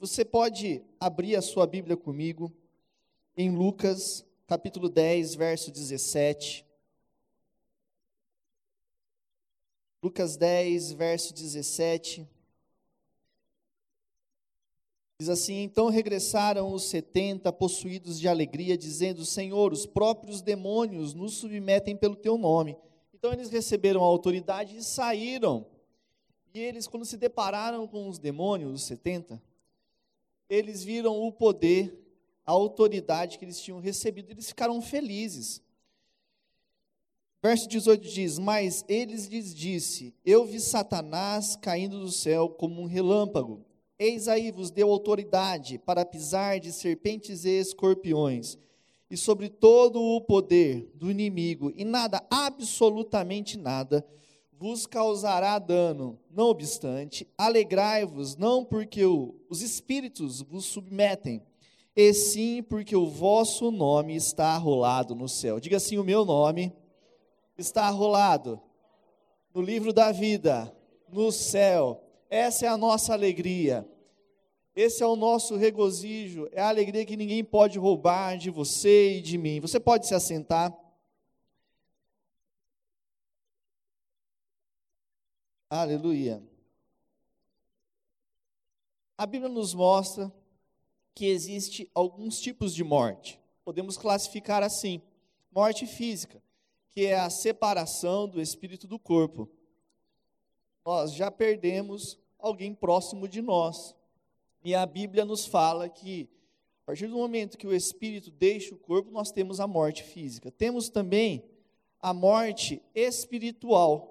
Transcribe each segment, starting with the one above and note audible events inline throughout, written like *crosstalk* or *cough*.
você pode abrir a sua Bíblia comigo em Lucas, capítulo 10, verso 17. Lucas 10, verso 17. Diz assim: Então regressaram os setenta, possuídos de alegria, dizendo: Senhor, os próprios demônios nos submetem pelo teu nome. Então eles receberam a autoridade e saíram. E eles, quando se depararam com os demônios, os setenta, eles viram o poder, a autoridade que eles tinham recebido, eles ficaram felizes. Verso 18 diz: Mas eles lhes disse: Eu vi Satanás caindo do céu como um relâmpago. Eis aí vos deu autoridade para pisar de serpentes e escorpiões, e sobre todo o poder do inimigo, e nada, absolutamente nada, vos causará dano. Não obstante, alegrai-vos, não porque o, os espíritos vos submetem, e sim porque o vosso nome está arrolado no céu. Diga assim: o meu nome está arrolado no livro da vida, no céu. Essa é a nossa alegria. Esse é o nosso regozijo, é a alegria que ninguém pode roubar de você e de mim. Você pode se assentar. Aleluia. A Bíblia nos mostra que existe alguns tipos de morte. Podemos classificar assim: morte física, que é a separação do espírito do corpo nós já perdemos alguém próximo de nós. E a Bíblia nos fala que, a partir do momento que o espírito deixa o corpo, nós temos a morte física. Temos também a morte espiritual.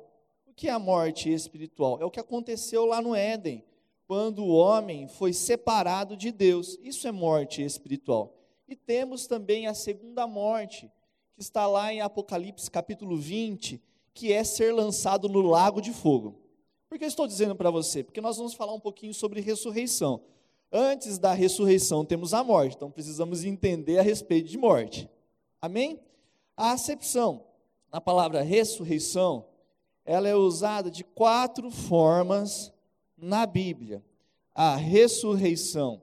Que é a morte espiritual? É o que aconteceu lá no Éden, quando o homem foi separado de Deus. Isso é morte espiritual. E temos também a segunda morte, que está lá em Apocalipse capítulo 20, que é ser lançado no lago de fogo. Por que eu estou dizendo para você? Porque nós vamos falar um pouquinho sobre ressurreição. Antes da ressurreição temos a morte, então precisamos entender a respeito de morte. Amém? A acepção na palavra ressurreição, ela é usada de quatro formas na Bíblia. A ressurreição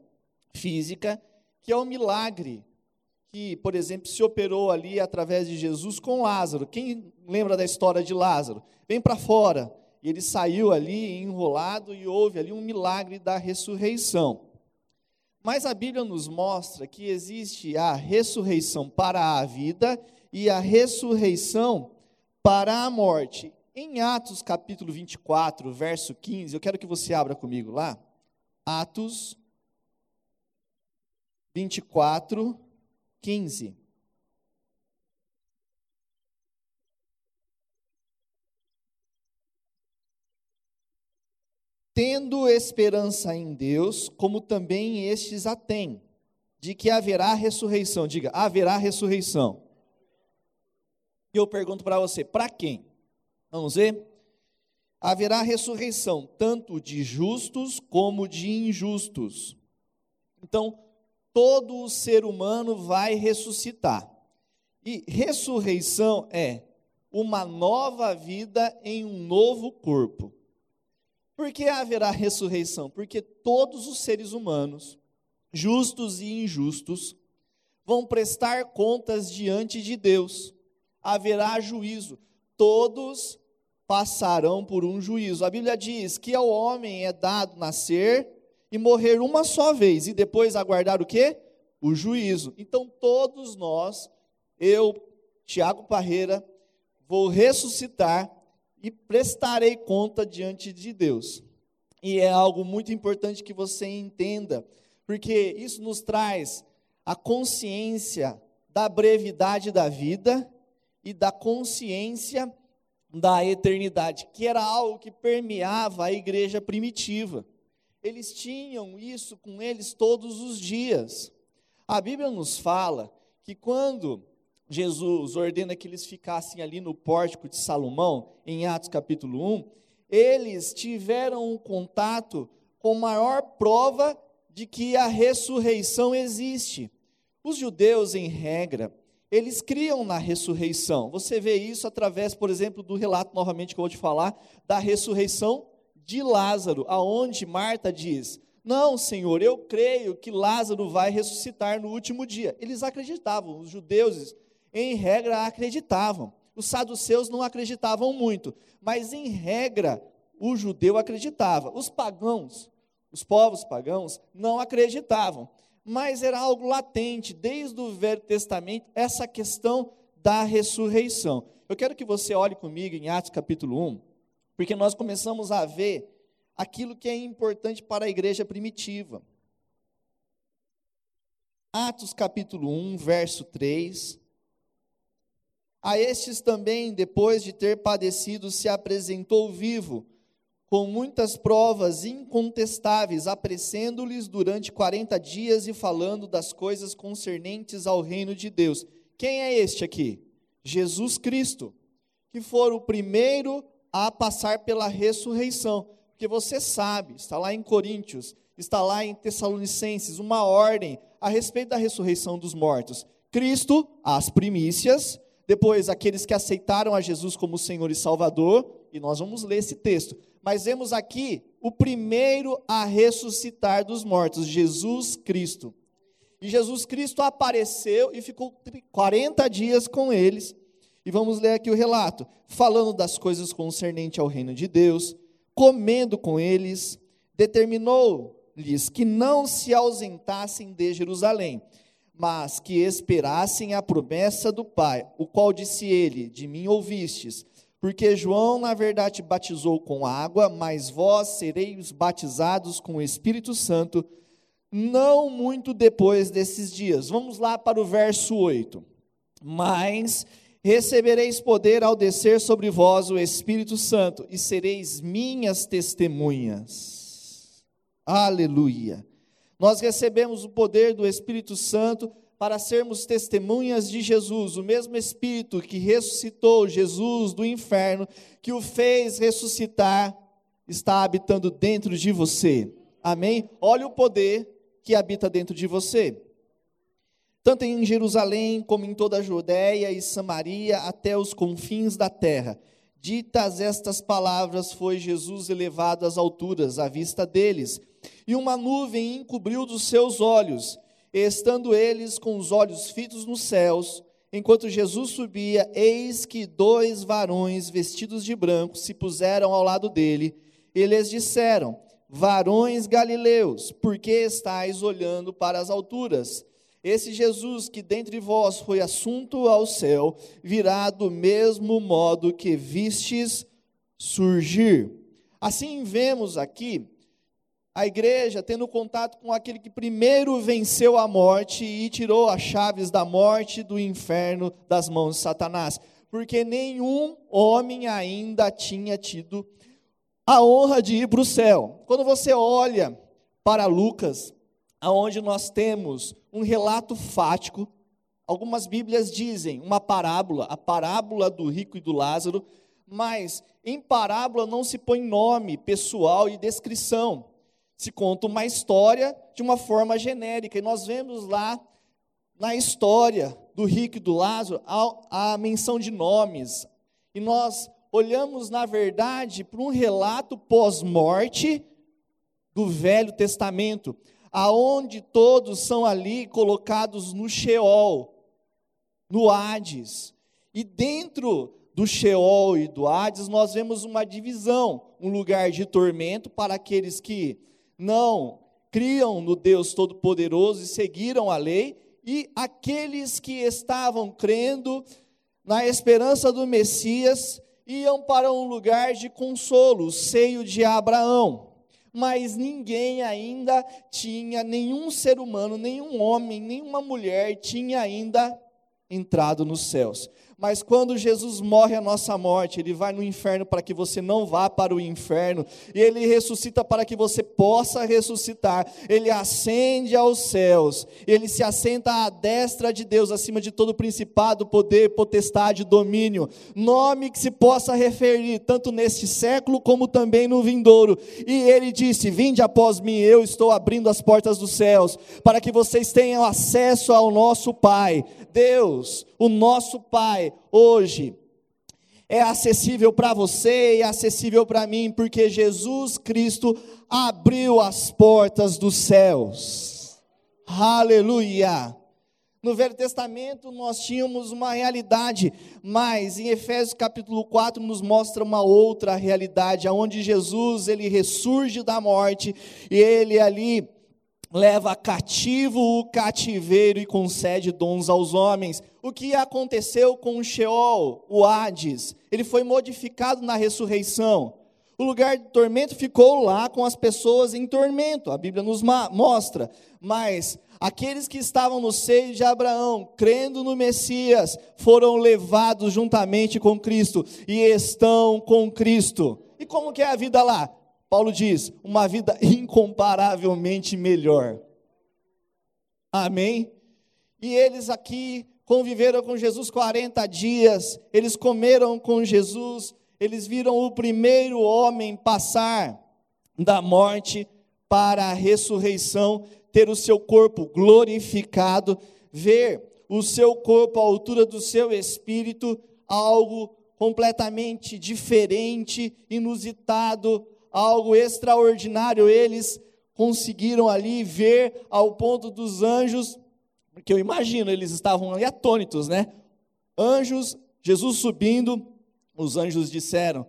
física, que é o milagre que, por exemplo, se operou ali através de Jesus com Lázaro. Quem lembra da história de Lázaro? Vem para fora e ele saiu ali enrolado e houve ali um milagre da ressurreição. Mas a Bíblia nos mostra que existe a ressurreição para a vida e a ressurreição para a morte. Em Atos capítulo 24, verso 15, eu quero que você abra comigo lá. Atos 24, 15. tendo esperança em Deus, como também estes a têm, de que haverá ressurreição. Diga, haverá ressurreição. E eu pergunto para você, para quem? Vamos ver? Haverá ressurreição, tanto de justos como de injustos. Então, todo o ser humano vai ressuscitar. E ressurreição é uma nova vida em um novo corpo. Por que haverá ressurreição? Porque todos os seres humanos, justos e injustos, vão prestar contas diante de Deus. Haverá juízo. Todos passarão por um juízo. A Bíblia diz que ao homem é dado nascer e morrer uma só vez e depois aguardar o quê? O juízo. Então todos nós, eu, Tiago Parreira, vou ressuscitar e prestarei conta diante de Deus. E é algo muito importante que você entenda, porque isso nos traz a consciência da brevidade da vida e da consciência da eternidade, que era algo que permeava a igreja primitiva. Eles tinham isso com eles todos os dias. A Bíblia nos fala que quando Jesus ordena que eles ficassem ali no pórtico de Salomão, em Atos capítulo 1, eles tiveram um contato com maior prova de que a ressurreição existe. Os judeus, em regra, eles criam na ressurreição. Você vê isso através, por exemplo, do relato novamente que eu vou te falar, da ressurreição de Lázaro, aonde Marta diz: Não, Senhor, eu creio que Lázaro vai ressuscitar no último dia. Eles acreditavam, os judeus, em regra, acreditavam. Os saduceus não acreditavam muito, mas em regra, o judeu acreditava. Os pagãos, os povos pagãos, não acreditavam. Mas era algo latente, desde o Velho Testamento, essa questão da ressurreição. Eu quero que você olhe comigo em Atos capítulo 1, porque nós começamos a ver aquilo que é importante para a igreja primitiva. Atos capítulo 1, verso 3. A estes também, depois de ter padecido, se apresentou vivo, com muitas provas incontestáveis, apressando-lhes durante 40 dias e falando das coisas concernentes ao reino de Deus. Quem é este aqui? Jesus Cristo, que for o primeiro a passar pela ressurreição. Porque você sabe, está lá em Coríntios, está lá em Tessalonicenses, uma ordem a respeito da ressurreição dos mortos. Cristo, as primícias, depois aqueles que aceitaram a Jesus como Senhor e Salvador, e nós vamos ler esse texto. Mas vemos aqui o primeiro a ressuscitar dos mortos, Jesus Cristo. E Jesus Cristo apareceu e ficou 40 dias com eles. E vamos ler aqui o relato, falando das coisas concernentes ao reino de Deus comendo com eles, determinou-lhes que não se ausentassem de Jerusalém, mas que esperassem a promessa do Pai, o qual disse ele: De mim ouvistes. Porque João, na verdade, batizou com água, mas vós sereis batizados com o Espírito Santo, não muito depois desses dias. Vamos lá para o verso 8. Mas Recebereis poder ao descer sobre vós o Espírito Santo, e sereis minhas testemunhas. Aleluia. Nós recebemos o poder do Espírito Santo para sermos testemunhas de Jesus, o mesmo Espírito que ressuscitou Jesus do inferno, que o fez ressuscitar, está habitando dentro de você. Amém? Olha o poder que habita dentro de você tanto em Jerusalém como em toda a Judéia e Samaria, até os confins da terra. Ditas estas palavras, foi Jesus elevado às alturas, à vista deles, e uma nuvem encobriu dos seus olhos, estando eles com os olhos fitos nos céus, enquanto Jesus subia, eis que dois varões vestidos de branco se puseram ao lado dele, e lhes disseram: Varões galileus, por que estáis olhando para as alturas? Esse Jesus que dentre vós foi assunto ao céu, virá do mesmo modo que vistes surgir. Assim vemos aqui a igreja tendo contato com aquele que primeiro venceu a morte e tirou as chaves da morte do inferno das mãos de Satanás, porque nenhum homem ainda tinha tido a honra de ir para o céu. Quando você olha para Lucas, aonde nós temos um relato fático. Algumas Bíblias dizem uma parábola, a parábola do rico e do Lázaro, mas em parábola não se põe nome pessoal e descrição. Se conta uma história de uma forma genérica. E nós vemos lá na história do rico e do Lázaro a, a menção de nomes. E nós olhamos, na verdade, para um relato pós-morte do Velho Testamento aonde todos são ali colocados no Sheol, no Hades. E dentro do Sheol e do Hades, nós vemos uma divisão, um lugar de tormento para aqueles que não criam no Deus Todo-Poderoso e seguiram a lei, e aqueles que estavam crendo na esperança do Messias iam para um lugar de consolo, o seio de Abraão mas ninguém ainda tinha, nenhum ser humano, nenhum homem, nenhuma mulher tinha ainda entrado nos céus. Mas quando Jesus morre a nossa morte, ele vai no inferno para que você não vá para o inferno, e ele ressuscita para que você possa ressuscitar. Ele ascende aos céus, ele se assenta à destra de Deus, acima de todo principado, poder, potestade, domínio, nome que se possa referir tanto neste século como também no vindouro. E ele disse: Vinde após mim, eu estou abrindo as portas dos céus, para que vocês tenham acesso ao nosso Pai. Deus, o nosso Pai, hoje, é acessível para você e é acessível para mim, porque Jesus Cristo abriu as portas dos céus. Aleluia! No Velho Testamento nós tínhamos uma realidade, mas em Efésios capítulo 4 nos mostra uma outra realidade, onde Jesus ele ressurge da morte e ele ali leva cativo o cativeiro e concede dons aos homens. O que aconteceu com o Sheol, o Hades? Ele foi modificado na ressurreição. O lugar de tormento ficou lá com as pessoas em tormento, a Bíblia nos mostra, mas Aqueles que estavam no seio de Abraão, crendo no Messias, foram levados juntamente com Cristo e estão com Cristo. E como que é a vida lá? Paulo diz: uma vida *laughs* incomparavelmente melhor. Amém? E eles aqui conviveram com Jesus 40 dias, eles comeram com Jesus, eles viram o primeiro homem passar da morte para a ressurreição ter o seu corpo glorificado, ver o seu corpo à altura do seu espírito, algo completamente diferente, inusitado, algo extraordinário. Eles conseguiram ali ver ao ponto dos anjos, porque eu imagino, eles estavam ali atônitos, né? Anjos, Jesus subindo, os anjos disseram: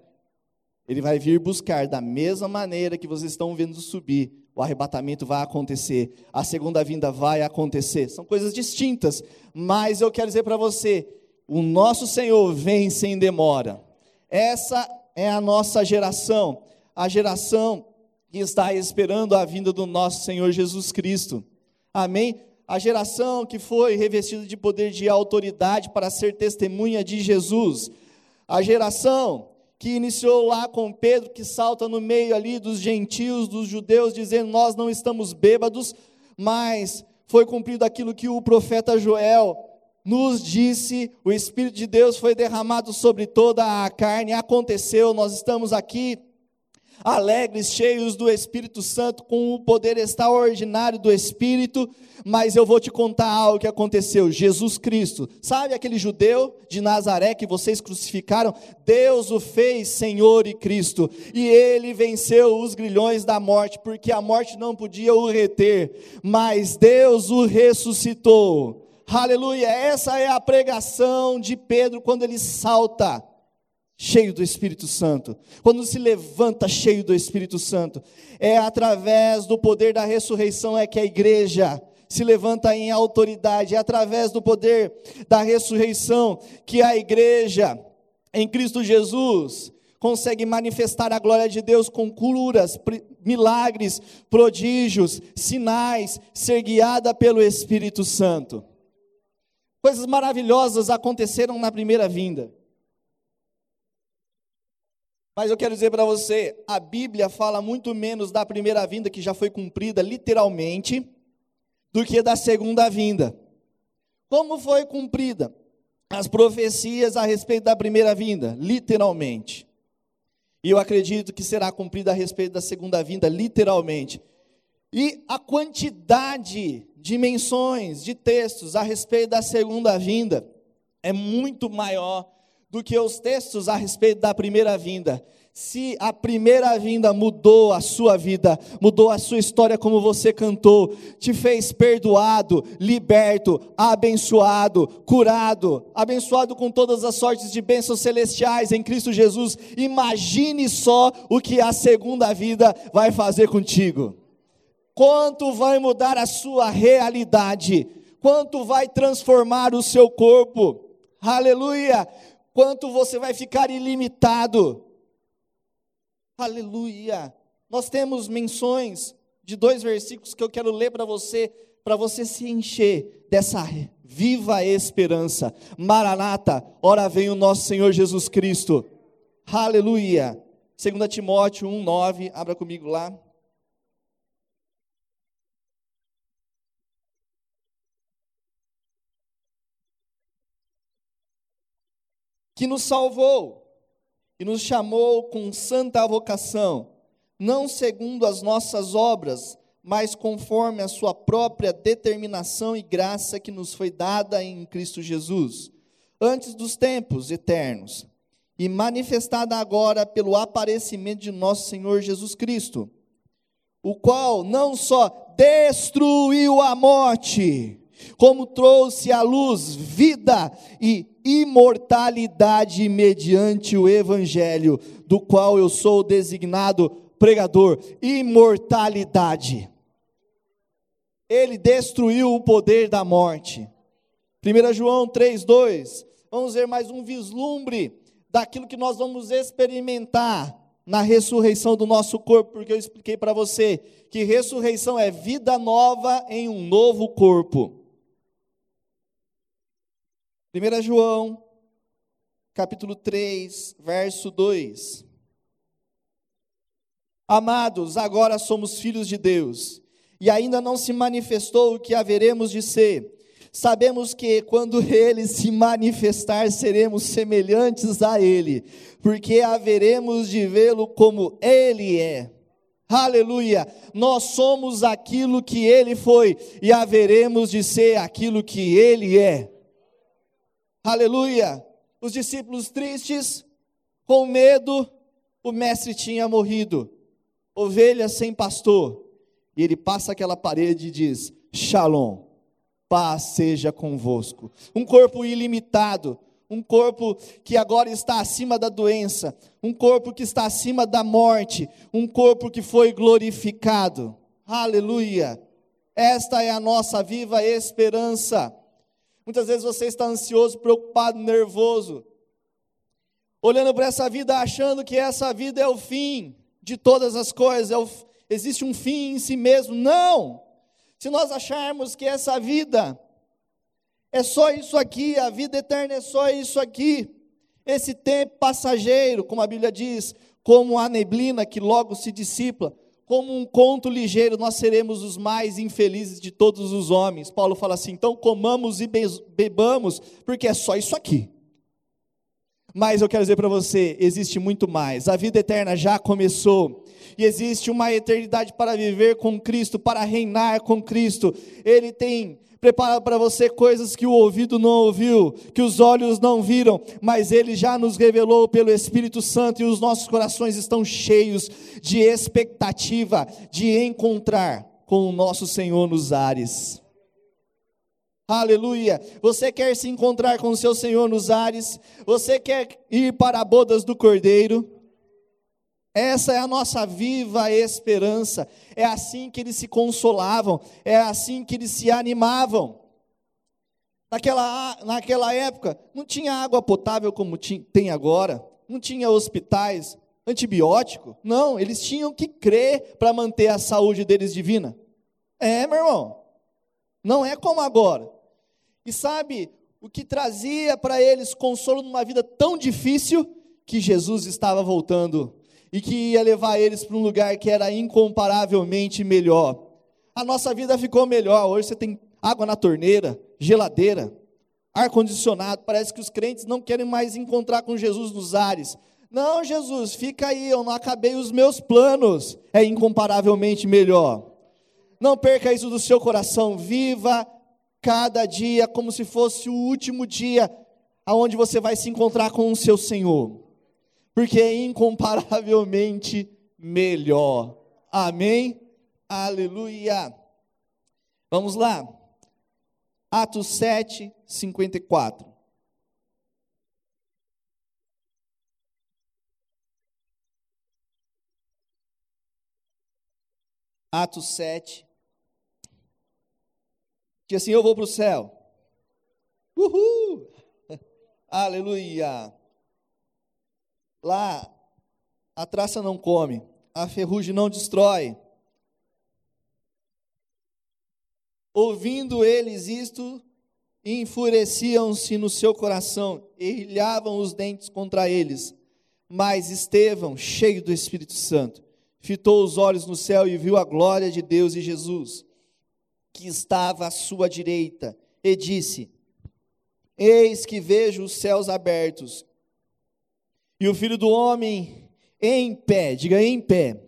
Ele vai vir buscar da mesma maneira que vocês estão vendo subir o arrebatamento vai acontecer, a segunda vinda vai acontecer. São coisas distintas, mas eu quero dizer para você: o nosso Senhor vem sem demora. Essa é a nossa geração, a geração que está esperando a vinda do nosso Senhor Jesus Cristo. Amém? A geração que foi revestida de poder de autoridade para ser testemunha de Jesus. A geração que iniciou lá com Pedro, que salta no meio ali dos gentios, dos judeus, dizendo: Nós não estamos bêbados, mas foi cumprido aquilo que o profeta Joel nos disse: o Espírito de Deus foi derramado sobre toda a carne, aconteceu, nós estamos aqui alegres, cheios do Espírito Santo, com o poder extraordinário do Espírito, mas eu vou te contar algo que aconteceu. Jesus Cristo, sabe aquele judeu de Nazaré que vocês crucificaram? Deus o fez Senhor e Cristo, e ele venceu os grilhões da morte, porque a morte não podia o reter, mas Deus o ressuscitou. Aleluia, essa é a pregação de Pedro quando ele salta cheio do Espírito Santo, quando se levanta cheio do Espírito Santo, é através do poder da ressurreição é que a igreja se levanta em autoridade, é através do poder da ressurreição que a igreja em Cristo Jesus consegue manifestar a glória de Deus com curas, milagres, prodígios, sinais, ser guiada pelo Espírito Santo. Coisas maravilhosas aconteceram na primeira vinda. Mas eu quero dizer para você, a Bíblia fala muito menos da primeira vinda, que já foi cumprida literalmente, do que da segunda vinda. Como foi cumprida as profecias a respeito da primeira vinda? Literalmente. E eu acredito que será cumprida a respeito da segunda vinda, literalmente. E a quantidade de menções, de textos a respeito da segunda vinda é muito maior do que os textos a respeito da primeira vinda. Se a primeira vinda mudou a sua vida, mudou a sua história como você cantou, te fez perdoado, liberto, abençoado, curado, abençoado com todas as sortes de bênçãos celestiais em Cristo Jesus, imagine só o que a segunda vida vai fazer contigo. Quanto vai mudar a sua realidade, quanto vai transformar o seu corpo. Aleluia! Quanto você vai ficar ilimitado. Aleluia! Nós temos menções de dois versículos que eu quero ler para você, para você se encher dessa viva esperança. Maranata, ora vem o nosso Senhor Jesus Cristo. Aleluia! 2 Timóteo 1,9, abra comigo lá. Que nos salvou e nos chamou com santa vocação, não segundo as nossas obras, mas conforme a sua própria determinação e graça que nos foi dada em Cristo Jesus, antes dos tempos eternos. e manifestada agora pelo aparecimento de nosso Senhor Jesus Cristo, o qual não só destruiu a morte, como trouxe à luz vida e imortalidade mediante o evangelho, do qual eu sou designado pregador, imortalidade. Ele destruiu o poder da morte. 1 João 3:2. Vamos ver mais um vislumbre daquilo que nós vamos experimentar na ressurreição do nosso corpo, porque eu expliquei para você que ressurreição é vida nova em um novo corpo. 1 João, capítulo 3, verso 2. Amados, agora somos filhos de Deus, e ainda não se manifestou o que haveremos de ser Sabemos que quando *laughs* ele se manifestar, seremos semelhantes a ele, porque haveremos de vê-lo como ele é. Aleluia! Nós somos aquilo que ele foi e haveremos de ser aquilo que ele é. Aleluia! Os discípulos tristes, com medo, o mestre tinha morrido, ovelha sem pastor, e ele passa aquela parede e diz: Shalom paz seja convosco. Um corpo ilimitado, um corpo que agora está acima da doença, um corpo que está acima da morte, um corpo que foi glorificado. Aleluia! Esta é a nossa viva esperança. Muitas vezes você está ansioso, preocupado, nervoso, olhando para essa vida, achando que essa vida é o fim de todas as coisas, é o, existe um fim em si mesmo. Não! Se nós acharmos que essa vida é só isso aqui, a vida eterna é só isso aqui, esse tempo passageiro, como a Bíblia diz, como a neblina que logo se dissipa, como um conto ligeiro, nós seremos os mais infelizes de todos os homens. Paulo fala assim: então comamos e bebamos, porque é só isso aqui. Mas eu quero dizer para você: existe muito mais. A vida eterna já começou e existe uma eternidade para viver com Cristo, para reinar com Cristo. Ele tem preparado para você coisas que o ouvido não ouviu, que os olhos não viram, mas ele já nos revelou pelo Espírito Santo e os nossos corações estão cheios de expectativa de encontrar com o nosso Senhor nos ares. Aleluia. Você quer se encontrar com o seu Senhor nos ares? Você quer ir para bodas do Cordeiro? Essa é a nossa viva esperança. É assim que eles se consolavam, é assim que eles se animavam. Naquela, naquela época, não tinha água potável como tem agora, não tinha hospitais, antibiótico. Não, eles tinham que crer para manter a saúde deles divina. É, meu irmão, não é como agora. E sabe o que trazia para eles consolo numa vida tão difícil que Jesus estava voltando e que ia levar eles para um lugar que era incomparavelmente melhor. A nossa vida ficou melhor. Hoje você tem água na torneira, geladeira, ar condicionado. Parece que os crentes não querem mais encontrar com Jesus nos ares. Não, Jesus, fica aí, eu não acabei os meus planos. É incomparavelmente melhor. Não perca isso do seu coração. Viva cada dia como se fosse o último dia aonde você vai se encontrar com o seu Senhor porque é incomparavelmente melhor. Amém? Aleluia. Vamos lá. Atos 7, 54. Atos 7. Que assim eu vou para o céu. Uhul! *laughs* Aleluia! Lá, a traça não come, a ferrugem não destrói. Ouvindo eles isto, enfureciam-se no seu coração e rilhavam os dentes contra eles. Mas Estevão, cheio do Espírito Santo, fitou os olhos no céu e viu a glória de Deus e Jesus, que estava à sua direita, e disse: Eis que vejo os céus abertos e o filho do homem em pé, diga em pé,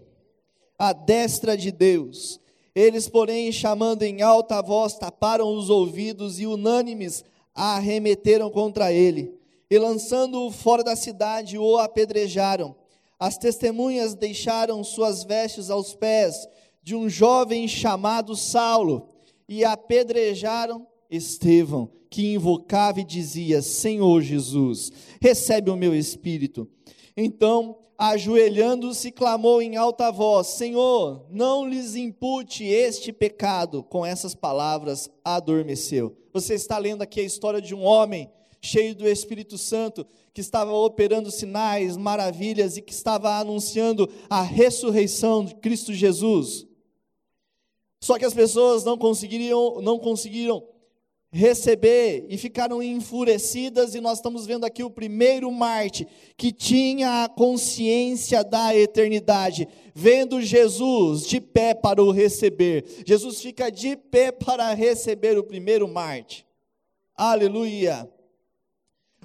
à destra de Deus. Eles, porém, chamando em alta voz, taparam os ouvidos e unânimes arremeteram contra ele. e lançando-o fora da cidade, o apedrejaram. As testemunhas deixaram suas vestes aos pés de um jovem chamado Saulo e apedrejaram Estevão, que invocava e dizia: Senhor Jesus, recebe o meu espírito. Então, ajoelhando-se, clamou em alta voz: Senhor, não lhes impute este pecado. Com essas palavras, adormeceu. Você está lendo aqui a história de um homem cheio do Espírito Santo, que estava operando sinais, maravilhas e que estava anunciando a ressurreição de Cristo Jesus. Só que as pessoas não conseguiriam, não conseguiram receber e ficaram enfurecidas, e nós estamos vendo aqui o primeiro Marte que tinha a consciência da eternidade, vendo Jesus de pé para o receber. Jesus fica de pé para receber o primeiro Marte. Aleluia!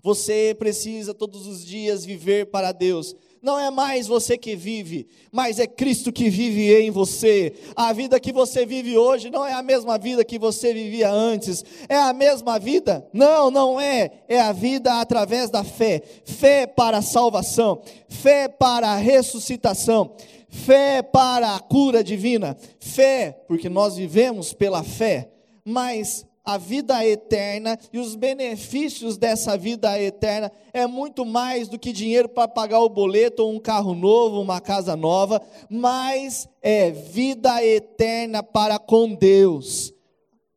Você precisa todos os dias viver para Deus. Não é mais você que vive, mas é Cristo que vive em você. A vida que você vive hoje não é a mesma vida que você vivia antes. É a mesma vida? Não, não é. É a vida através da fé. Fé para a salvação, fé para a ressuscitação, fé para a cura divina, fé, porque nós vivemos pela fé, mas a vida eterna e os benefícios dessa vida eterna é muito mais do que dinheiro para pagar o boleto ou um carro novo, uma casa nova, mas é vida eterna para com Deus.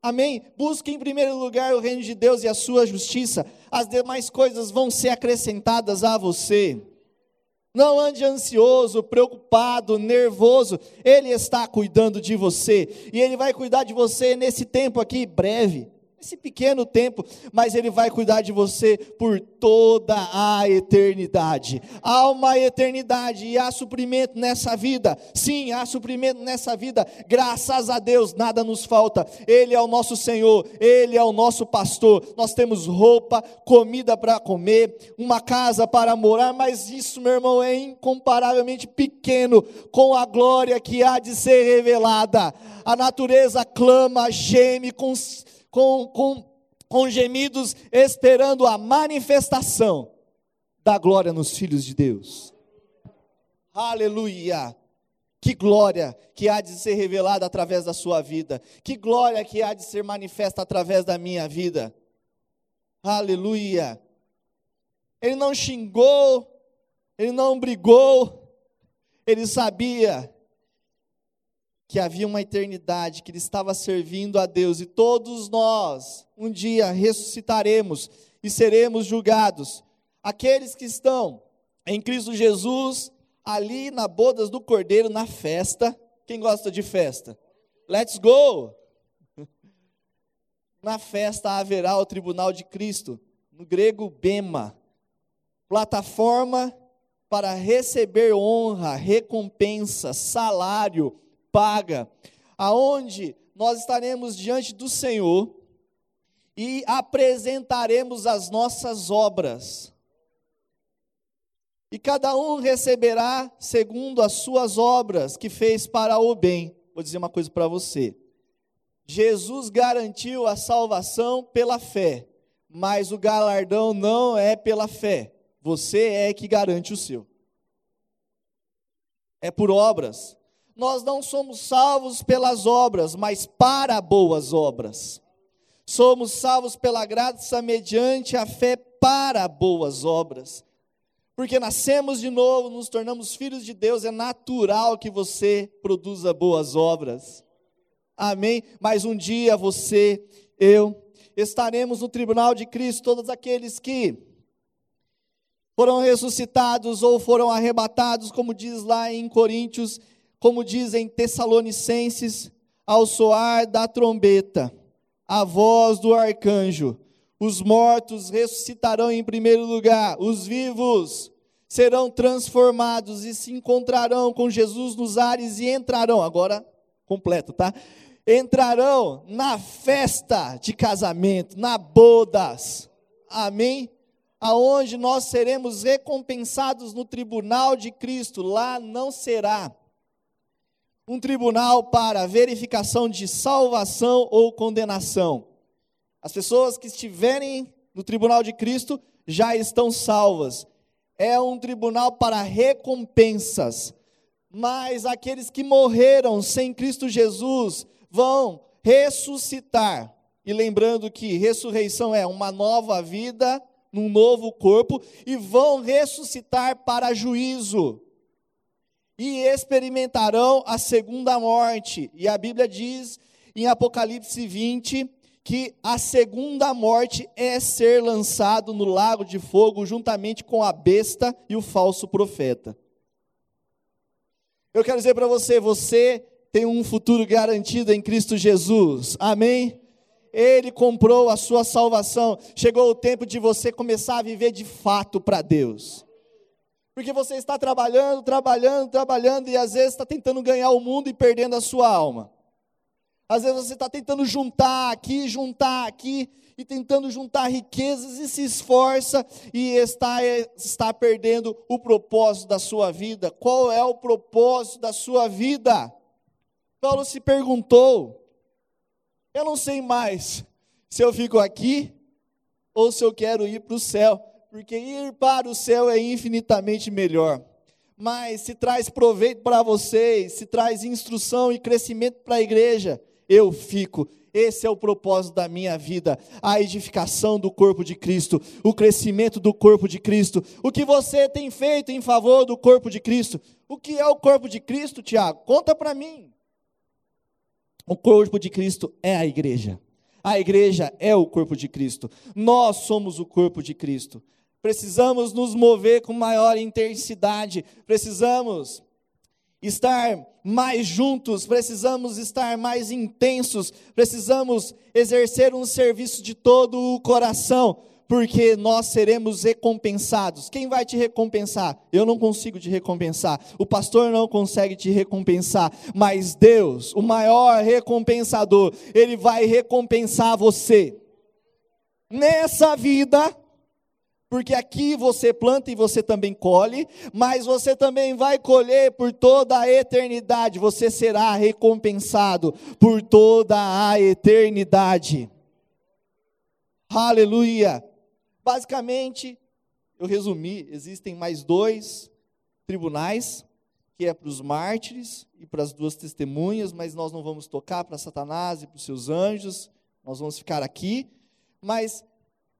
Amém? Busque em primeiro lugar o reino de Deus e a sua justiça, as demais coisas vão ser acrescentadas a você. Não ande ansioso, preocupado, nervoso. Ele está cuidando de você. E Ele vai cuidar de você nesse tempo aqui breve esse pequeno tempo, mas Ele vai cuidar de você por toda a eternidade. Há uma eternidade e há suprimento nessa vida. Sim, há suprimento nessa vida. Graças a Deus, nada nos falta. Ele é o nosso Senhor, Ele é o nosso pastor. Nós temos roupa, comida para comer, uma casa para morar, mas isso, meu irmão, é incomparavelmente pequeno com a glória que há de ser revelada. A natureza clama, geme, com com, com, com gemidos, esperando a manifestação da glória nos filhos de Deus. Aleluia! Que glória que há de ser revelada através da sua vida. Que glória que há de ser manifesta através da minha vida. Aleluia. Ele não xingou, ele não brigou, ele sabia que havia uma eternidade, que ele estava servindo a Deus, e todos nós um dia ressuscitaremos e seremos julgados. Aqueles que estão em Cristo Jesus, ali na bodas do Cordeiro, na festa. Quem gosta de festa? Let's go! *laughs* Na festa haverá o tribunal de Cristo, no grego bema, plataforma para receber honra, recompensa, salário, paga, aonde nós estaremos diante do Senhor e apresentaremos as nossas obras. E cada um receberá segundo as suas obras que fez para o bem. Vou dizer uma coisa para você. Jesus garantiu a salvação pela fé, mas o galardão não é pela fé. Você é que garante o seu. É por obras nós não somos salvos pelas obras, mas para boas obras. Somos salvos pela graça mediante a fé para boas obras. Porque nascemos de novo, nos tornamos filhos de Deus, é natural que você produza boas obras. Amém? Mas um dia você, eu, estaremos no tribunal de Cristo, todos aqueles que foram ressuscitados ou foram arrebatados, como diz lá em Coríntios como dizem Tessalonicenses, ao soar da trombeta, a voz do arcanjo, os mortos ressuscitarão em primeiro lugar, os vivos serão transformados e se encontrarão com Jesus nos ares e entrarão, agora completo, tá? Entrarão na festa de casamento, na bodas. Amém? Aonde nós seremos recompensados no tribunal de Cristo, lá não será um tribunal para verificação de salvação ou condenação. As pessoas que estiverem no tribunal de Cristo já estão salvas. É um tribunal para recompensas. Mas aqueles que morreram sem Cristo Jesus vão ressuscitar. E lembrando que ressurreição é uma nova vida num novo corpo e vão ressuscitar para juízo. E experimentarão a segunda morte. E a Bíblia diz em Apocalipse 20 que a segunda morte é ser lançado no lago de fogo juntamente com a besta e o falso profeta. Eu quero dizer para você, você tem um futuro garantido em Cristo Jesus. Amém? Ele comprou a sua salvação. Chegou o tempo de você começar a viver de fato para Deus. Porque você está trabalhando, trabalhando, trabalhando e às vezes está tentando ganhar o mundo e perdendo a sua alma. Às vezes você está tentando juntar aqui, juntar aqui e tentando juntar riquezas e se esforça e está, está perdendo o propósito da sua vida. Qual é o propósito da sua vida? Paulo se perguntou: eu não sei mais se eu fico aqui ou se eu quero ir para o céu, porque ir para o céu é infinitamente melhor. Mas se traz proveito para vocês, se traz instrução e crescimento para a igreja, eu fico. Esse é o propósito da minha vida, a edificação do corpo de Cristo, o crescimento do corpo de Cristo. O que você tem feito em favor do corpo de Cristo? O que é o corpo de Cristo, Tiago? Conta para mim. O corpo de Cristo é a igreja. A igreja é o corpo de Cristo. Nós somos o corpo de Cristo. Precisamos nos mover com maior intensidade. Precisamos estar mais juntos, precisamos estar mais intensos, precisamos exercer um serviço de todo o coração porque nós seremos recompensados. Quem vai te recompensar? Eu não consigo te recompensar. O pastor não consegue te recompensar, mas Deus, o maior recompensador, ele vai recompensar você. Nessa vida, porque aqui você planta e você também colhe, mas você também vai colher por toda a eternidade, você será recompensado por toda a eternidade. Aleluia! Basicamente, eu resumi, existem mais dois tribunais, que é para os mártires e para as duas testemunhas, mas nós não vamos tocar para Satanás e para os seus anjos, nós vamos ficar aqui. Mas,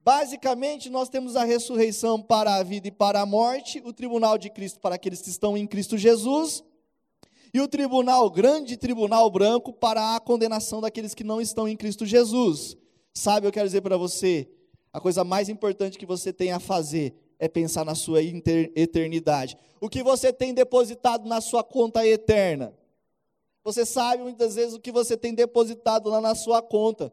basicamente, nós temos a ressurreição para a vida e para a morte, o tribunal de Cristo para aqueles que estão em Cristo Jesus, e o tribunal, grande tribunal branco, para a condenação daqueles que não estão em Cristo Jesus. Sabe, eu quero dizer para você, a coisa mais importante que você tem a fazer é pensar na sua eternidade. O que você tem depositado na sua conta eterna? Você sabe muitas vezes o que você tem depositado lá na sua conta,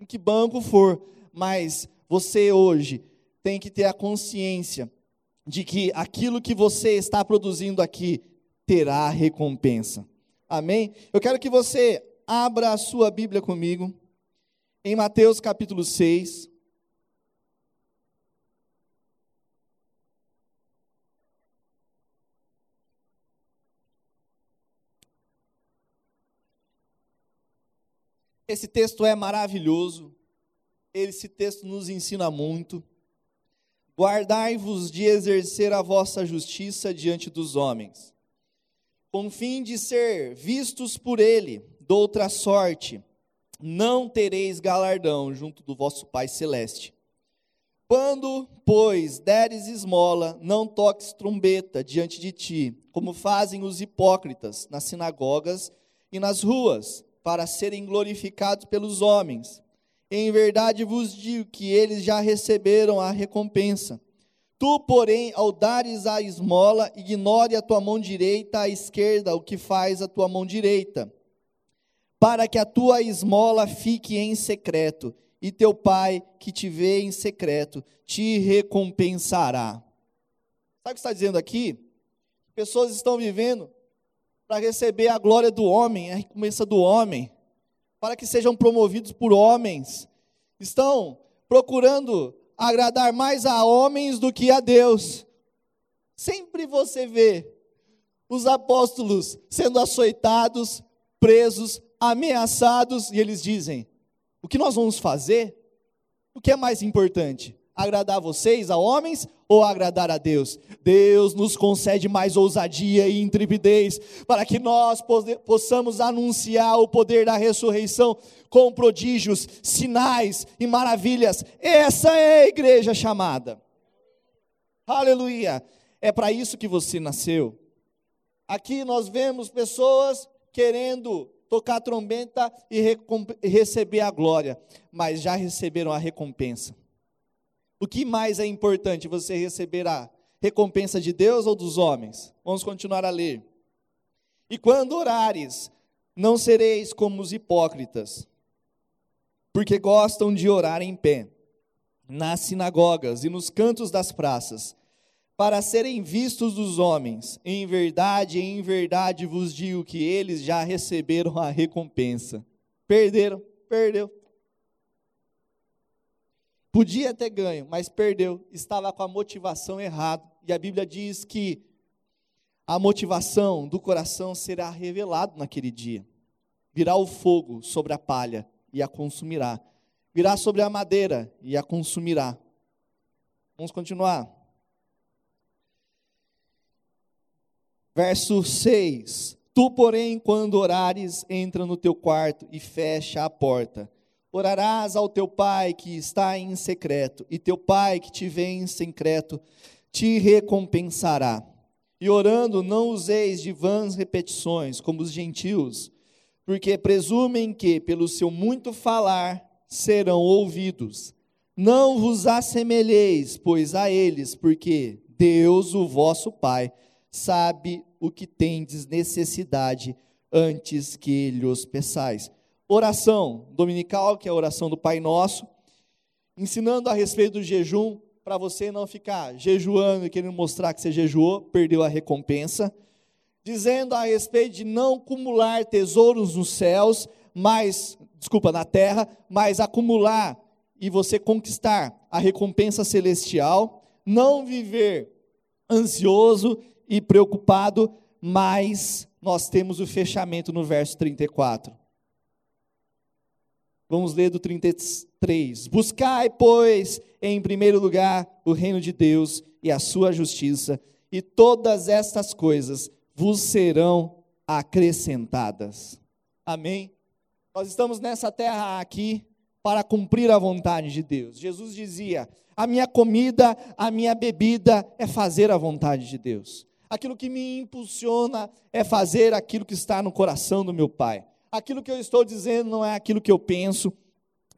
em que banco for, mas você hoje tem que ter a consciência de que aquilo que você está produzindo aqui terá recompensa. Amém? Eu quero que você abra a sua Bíblia comigo em Mateus capítulo 6. Esse texto é maravilhoso, esse texto nos ensina muito. Guardai-vos de exercer a vossa justiça diante dos homens, com fim de ser vistos por ele, doutra sorte, não tereis galardão junto do vosso Pai Celeste. Quando, pois, deres esmola, não toques trombeta diante de ti, como fazem os hipócritas nas sinagogas e nas ruas, para serem glorificados pelos homens. Em verdade vos digo que eles já receberam a recompensa. Tu, porém, ao dares a esmola, ignore a tua mão direita à esquerda o que faz a tua mão direita, para que a tua esmola fique em secreto, e teu pai, que te vê em secreto, te recompensará. Sabe o que está dizendo aqui? Pessoas estão vivendo para receber a glória do homem, a recompensa do homem, para que sejam promovidos por homens. Estão procurando agradar mais a homens do que a Deus. Sempre você vê os apóstolos sendo açoitados, presos, ameaçados, e eles dizem: o que nós vamos fazer? O que é mais importante? Agradar vocês, a homens, ou agradar a Deus? Deus nos concede mais ousadia e intrepidez para que nós possamos anunciar o poder da ressurreição com prodígios, sinais e maravilhas. Essa é a igreja chamada. Aleluia! É para isso que você nasceu. Aqui nós vemos pessoas querendo tocar trombeta e receber a glória, mas já receberam a recompensa. O que mais é importante? Você receberá recompensa de Deus ou dos homens? Vamos continuar a ler. E quando orares, não sereis como os hipócritas, porque gostam de orar em pé, nas sinagogas e nos cantos das praças, para serem vistos dos homens. Em verdade, em verdade vos digo que eles já receberam a recompensa. Perderam, perdeu. Podia ter ganho, mas perdeu. Estava com a motivação errada. E a Bíblia diz que a motivação do coração será revelado naquele dia. Virá o fogo sobre a palha e a consumirá. Virá sobre a madeira e a consumirá. Vamos continuar. Verso 6: Tu, porém, quando orares, entra no teu quarto e fecha a porta Orarás ao teu pai que está em secreto, e teu pai que te vê em secreto te recompensará. E orando, não useis de vãs repetições, como os gentios, porque presumem que, pelo seu muito falar, serão ouvidos. Não vos assemelheis, pois, a eles, porque Deus, o vosso Pai, sabe o que tendes necessidade antes que lhes peçais oração dominical, que é a oração do Pai Nosso, ensinando a respeito do jejum, para você não ficar jejuando e querendo mostrar que você jejuou, perdeu a recompensa. Dizendo a respeito de não acumular tesouros nos céus, mas, desculpa, na terra, mas acumular e você conquistar a recompensa celestial. Não viver ansioso e preocupado, mas nós temos o fechamento no verso 34. Vamos ler do 33. Buscai, pois, em primeiro lugar o reino de Deus e a sua justiça, e todas estas coisas vos serão acrescentadas. Amém? Nós estamos nessa terra aqui para cumprir a vontade de Deus. Jesus dizia: A minha comida, a minha bebida é fazer a vontade de Deus. Aquilo que me impulsiona é fazer aquilo que está no coração do meu Pai aquilo que eu estou dizendo não é aquilo que eu penso,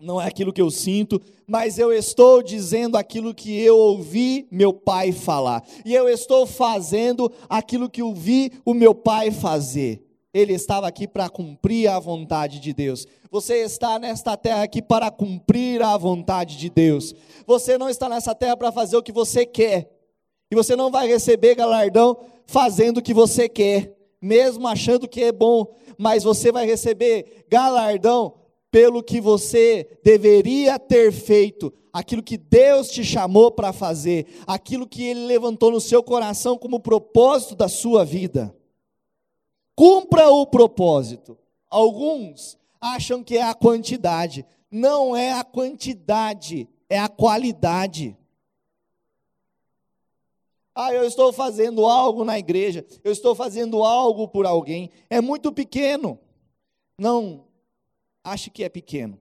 não é aquilo que eu sinto, mas eu estou dizendo aquilo que eu ouvi meu pai falar. E eu estou fazendo aquilo que eu vi o meu pai fazer. Ele estava aqui para cumprir a vontade de Deus. Você está nesta terra aqui para cumprir a vontade de Deus. Você não está nessa terra para fazer o que você quer. E você não vai receber galardão fazendo o que você quer, mesmo achando que é bom mas você vai receber galardão pelo que você deveria ter feito, aquilo que Deus te chamou para fazer, aquilo que Ele levantou no seu coração como propósito da sua vida. Cumpra o propósito. Alguns acham que é a quantidade, não é a quantidade, é a qualidade. Ah, eu estou fazendo algo na igreja, eu estou fazendo algo por alguém. É muito pequeno. Não ache que é pequeno.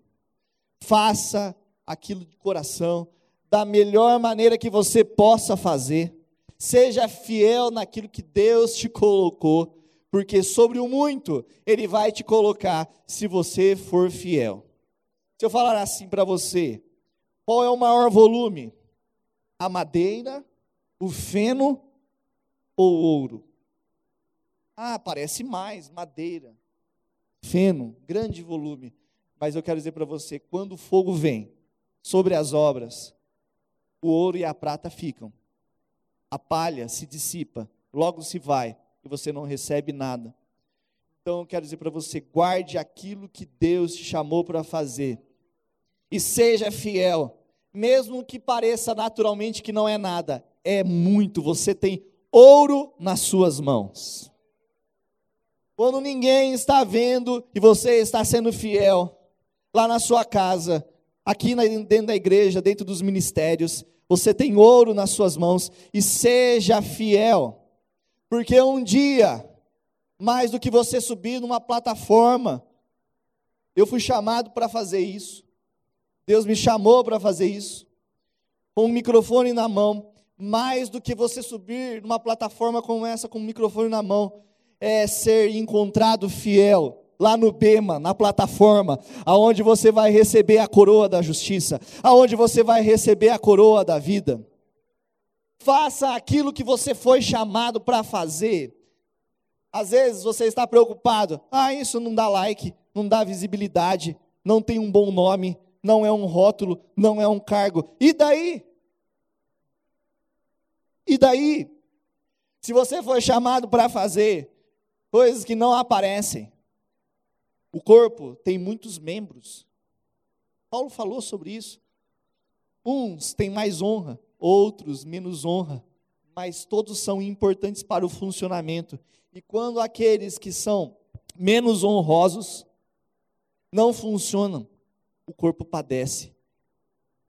Faça aquilo de coração, da melhor maneira que você possa fazer. Seja fiel naquilo que Deus te colocou, porque sobre o muito Ele vai te colocar se você for fiel. Se eu falar assim para você, qual é o maior volume? A madeira o feno ou ouro? Ah, parece mais, madeira. Feno, grande volume. Mas eu quero dizer para você, quando o fogo vem sobre as obras, o ouro e a prata ficam. A palha se dissipa, logo se vai, e você não recebe nada. Então eu quero dizer para você, guarde aquilo que Deus te chamou para fazer. E seja fiel, mesmo que pareça naturalmente que não é nada, é muito, você tem ouro nas suas mãos. Quando ninguém está vendo e você está sendo fiel, lá na sua casa, aqui dentro da igreja, dentro dos ministérios, você tem ouro nas suas mãos e seja fiel, porque um dia, mais do que você subir numa plataforma, eu fui chamado para fazer isso, Deus me chamou para fazer isso, com um microfone na mão, mais do que você subir numa plataforma como essa com um microfone na mão, é ser encontrado fiel lá no Bema, na plataforma, aonde você vai receber a coroa da justiça, aonde você vai receber a coroa da vida. Faça aquilo que você foi chamado para fazer. Às vezes você está preocupado, ah, isso não dá like, não dá visibilidade, não tem um bom nome, não é um rótulo, não é um cargo. E daí? E daí? Se você foi chamado para fazer coisas que não aparecem, o corpo tem muitos membros. Paulo falou sobre isso. Uns têm mais honra, outros menos honra, mas todos são importantes para o funcionamento. E quando aqueles que são menos honrosos não funcionam, o corpo padece.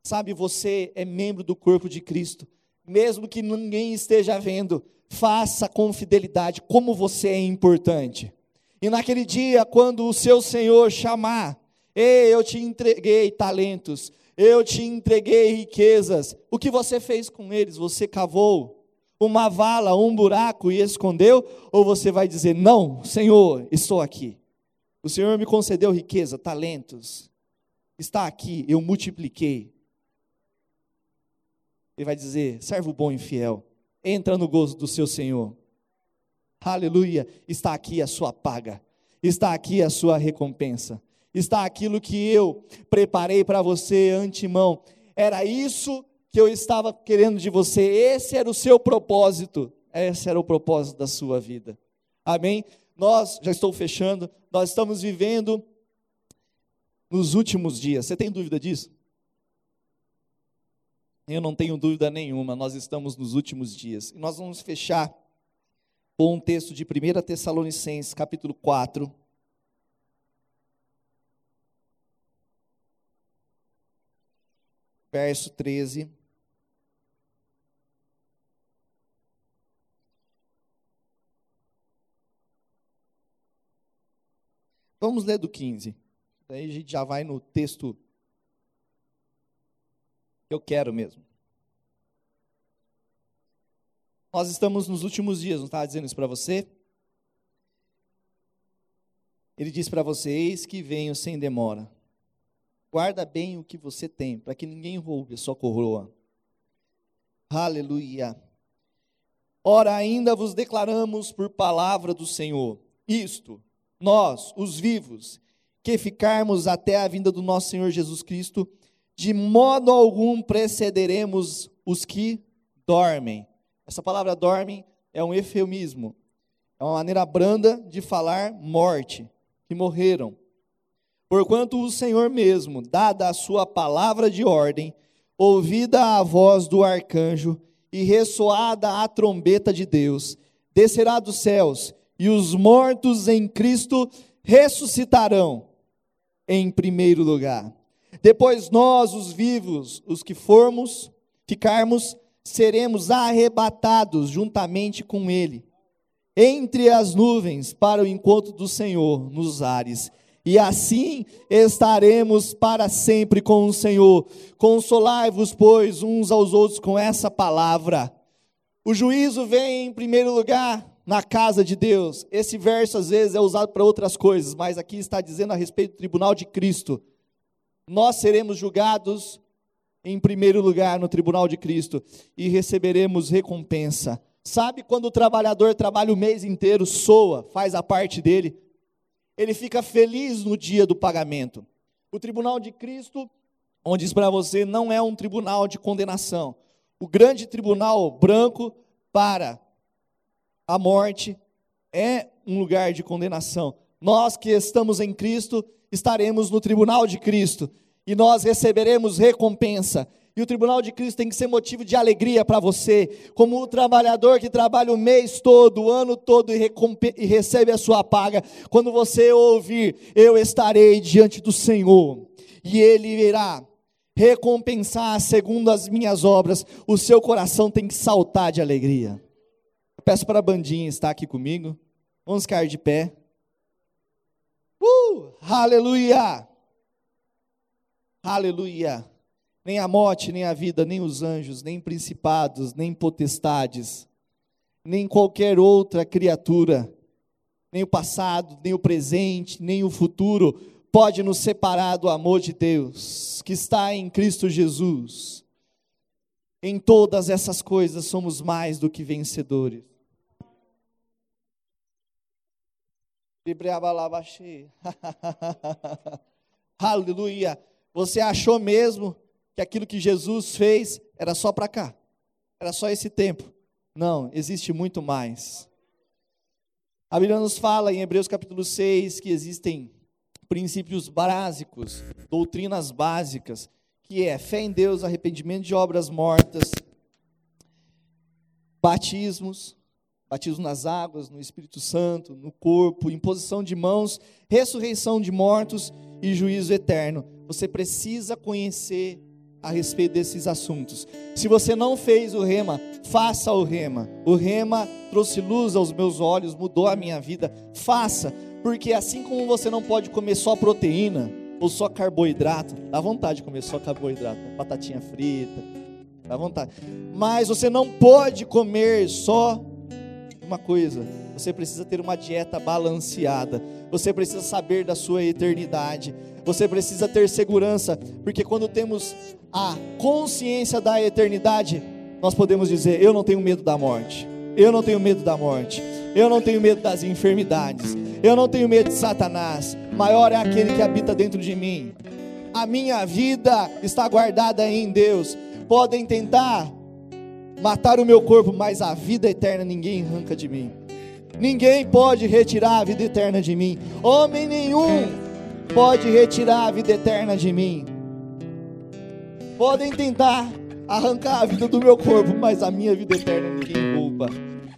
Sabe, você é membro do corpo de Cristo, mesmo que ninguém esteja vendo, faça com fidelidade como você é importante. E naquele dia, quando o seu Senhor chamar, ei, eu te entreguei talentos, eu te entreguei riquezas, o que você fez com eles? Você cavou uma vala, um buraco e escondeu? Ou você vai dizer, não, Senhor, estou aqui. O Senhor me concedeu riqueza, talentos, está aqui, eu multipliquei. Ele vai dizer, servo bom e fiel, entra no gozo do seu Senhor. Aleluia, está aqui a sua paga, está aqui a sua recompensa, está aquilo que eu preparei para você antemão. Era isso que eu estava querendo de você, esse era o seu propósito, esse era o propósito da sua vida. Amém? Nós, já estou fechando, nós estamos vivendo nos últimos dias. Você tem dúvida disso? Eu não tenho dúvida nenhuma, nós estamos nos últimos dias. E nós vamos fechar com um texto de 1 Tessalonicenses, capítulo 4. Verso 13. Vamos ler do 15. Daí a gente já vai no texto eu quero mesmo. Nós estamos nos últimos dias, não estava dizendo isso para você? Ele diz para vocês que venho sem demora. Guarda bem o que você tem, para que ninguém roube a sua coroa. Aleluia. Ora, ainda vos declaramos por palavra do Senhor, isto, nós, os vivos, que ficarmos até a vinda do nosso Senhor Jesus Cristo, de modo algum precederemos os que dormem. Essa palavra dormem é um eufemismo, é uma maneira branda de falar morte, que morreram. Porquanto o Senhor mesmo, dada a sua palavra de ordem, ouvida a voz do arcanjo e ressoada a trombeta de Deus, descerá dos céus, e os mortos em Cristo ressuscitarão em primeiro lugar. Depois nós, os vivos, os que formos, ficarmos, seremos arrebatados juntamente com Ele, entre as nuvens, para o encontro do Senhor nos ares. E assim estaremos para sempre com o Senhor. Consolai-vos, pois, uns aos outros com essa palavra. O juízo vem em primeiro lugar na casa de Deus. Esse verso às vezes é usado para outras coisas, mas aqui está dizendo a respeito do tribunal de Cristo. Nós seremos julgados em primeiro lugar no tribunal de Cristo e receberemos recompensa. Sabe quando o trabalhador trabalha o mês inteiro, soa, faz a parte dele, ele fica feliz no dia do pagamento. O tribunal de Cristo, onde diz para você, não é um tribunal de condenação. O grande tribunal branco para a morte é um lugar de condenação. Nós que estamos em Cristo, estaremos no tribunal de Cristo e nós receberemos recompensa. E o tribunal de Cristo tem que ser motivo de alegria para você, como o trabalhador que trabalha o mês todo, o ano todo e, e recebe a sua paga. Quando você ouvir, eu estarei diante do Senhor, e Ele irá recompensar segundo as minhas obras, o seu coração tem que saltar de alegria. Peço para a bandinha estar aqui comigo. Vamos ficar de pé. Uh, aleluia! Aleluia! Nem a morte, nem a vida, nem os anjos, nem principados, nem potestades, nem qualquer outra criatura, nem o passado, nem o presente, nem o futuro pode nos separar do amor de Deus que está em Cristo Jesus. Em todas essas coisas somos mais do que vencedores. *laughs* Aleluia. Você achou mesmo que aquilo que Jesus fez era só para cá? Era só esse tempo? Não, existe muito mais. A Bíblia nos fala em Hebreus capítulo 6 que existem princípios básicos, doutrinas básicas, que é fé em Deus, arrependimento de obras mortas, batismos, batismo nas águas, no Espírito Santo, no corpo, imposição de mãos, ressurreição de mortos e juízo eterno. Você precisa conhecer a respeito desses assuntos. Se você não fez o rema, faça o rema. O rema trouxe luz aos meus olhos, mudou a minha vida. Faça, porque assim como você não pode comer só proteína ou só carboidrato, dá vontade de comer só carboidrato, batatinha frita, dá vontade. Mas você não pode comer só uma coisa: você precisa ter uma dieta balanceada, você precisa saber da sua eternidade, você precisa ter segurança, porque quando temos a consciência da eternidade, nós podemos dizer: Eu não tenho medo da morte, eu não tenho medo da morte, eu não tenho medo das enfermidades, eu não tenho medo de Satanás, maior é aquele que habita dentro de mim. A minha vida está guardada em Deus. Podem tentar matar o meu corpo, mas a vida eterna ninguém arranca de mim. Ninguém pode retirar a vida eterna de mim. Homem nenhum pode retirar a vida eterna de mim. Podem tentar arrancar a vida do meu corpo, mas a minha vida eterna ninguém rouba.